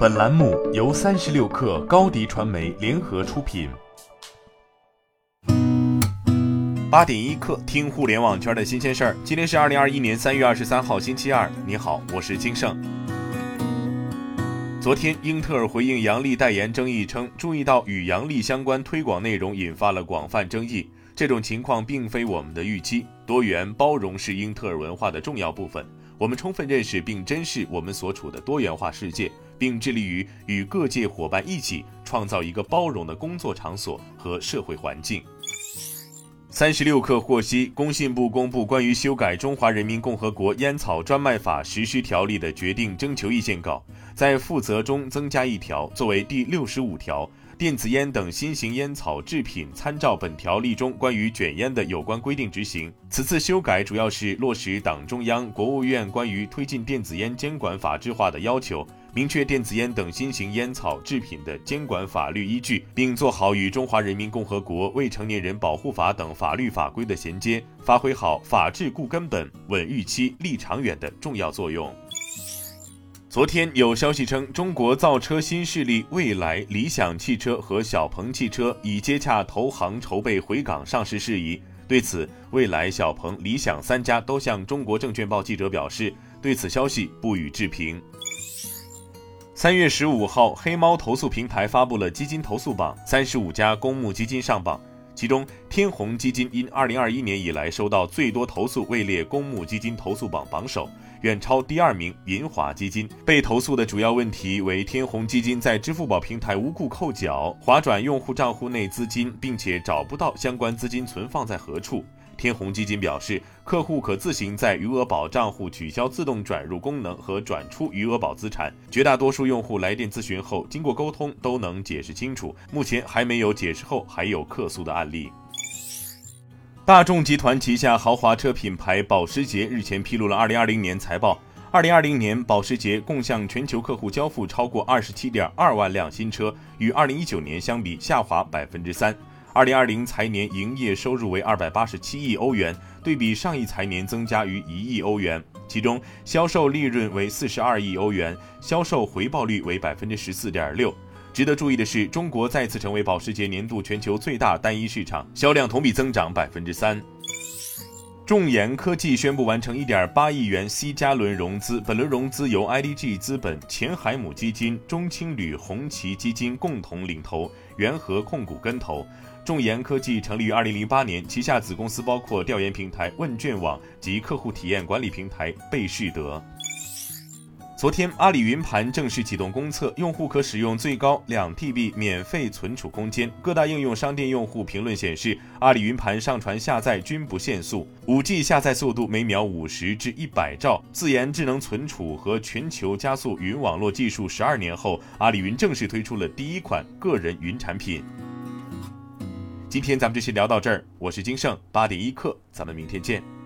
本栏目由三十六氪高低传媒联合出品。八点一刻，听互联网圈的新鲜事儿。今天是二零二一年三月二十三号，星期二。你好，我是金盛。昨天，英特尔回应杨笠代言争议称，注意到与杨笠相关推广内容引发了广泛争议。这种情况并非我们的预期。多元包容是英特尔文化的重要部分。我们充分认识并珍视我们所处的多元化世界，并致力于与各界伙伴一起创造一个包容的工作场所和社会环境。三十六氪获悉，工信部公布关于修改《中华人民共和国烟草专卖法实施条例》的决定征求意见稿，在负责中增加一条，作为第六十五条。电子烟等新型烟草制品参照本条例中关于卷烟的有关规定执行。此次修改主要是落实党中央、国务院关于推进电子烟监管法制化的要求，明确电子烟等新型烟草制品的监管法律依据，并做好与《中华人民共和国未成年人保护法》等法律法规的衔接，发挥好法治固根本、稳预期、立长远的重要作用。昨天有消息称，中国造车新势力蔚来、理想汽车和小鹏汽车已接洽投行筹备回港上市事宜。对此，蔚来、小鹏、理想三家都向中国证券报记者表示，对此消息不予置评。三月十五号，黑猫投诉平台发布了基金投诉榜，三十五家公募基金上榜。其中，天弘基金因2021年以来收到最多投诉，位列公募基金投诉榜榜首，远超第二名银华基金。被投诉的主要问题为天弘基金在支付宝平台无故扣缴、划转用户账户内资金，并且找不到相关资金存放在何处。天弘基金表示，客户可自行在余额宝账户取消自动转入功能和转出余额宝资产。绝大多数用户来电咨询后，经过沟通都能解释清楚，目前还没有解释后还有客诉的案例。大众集团旗下豪华车品牌保时捷日前披露了2020年财报。2020年，保时捷共向全球客户交付超过27.2万辆新车，与2019年相比下滑3%。二零二零财年营业收入为二百八十七亿欧元，对比上一财年增加逾一亿欧元。其中，销售利润为四十二亿欧元，销售回报率为百分之十四点六。值得注意的是，中国再次成为保时捷年度全球最大单一市场，销量同比增长百分之三。众研科技宣布完成1.8亿元 C 加轮融资，本轮融资由 IDG 资本、前海母基金、中青旅红旗基金共同领投，元和控股跟投。众研科技成立于2008年，旗下子公司包括调研平台问卷网及客户体验管理平台贝仕德。昨天，阿里云盘正式启动公测，用户可使用最高两 TB 免费存储空间。各大应用商店用户评论显示，阿里云盘上传下载均不限速，5G 下载速度每秒五十至一百兆。自研智能存储和全球加速云网络技术十二年后，阿里云正式推出了第一款个人云产品。今天咱们就先聊到这儿，我是金盛八点一刻，咱们明天见。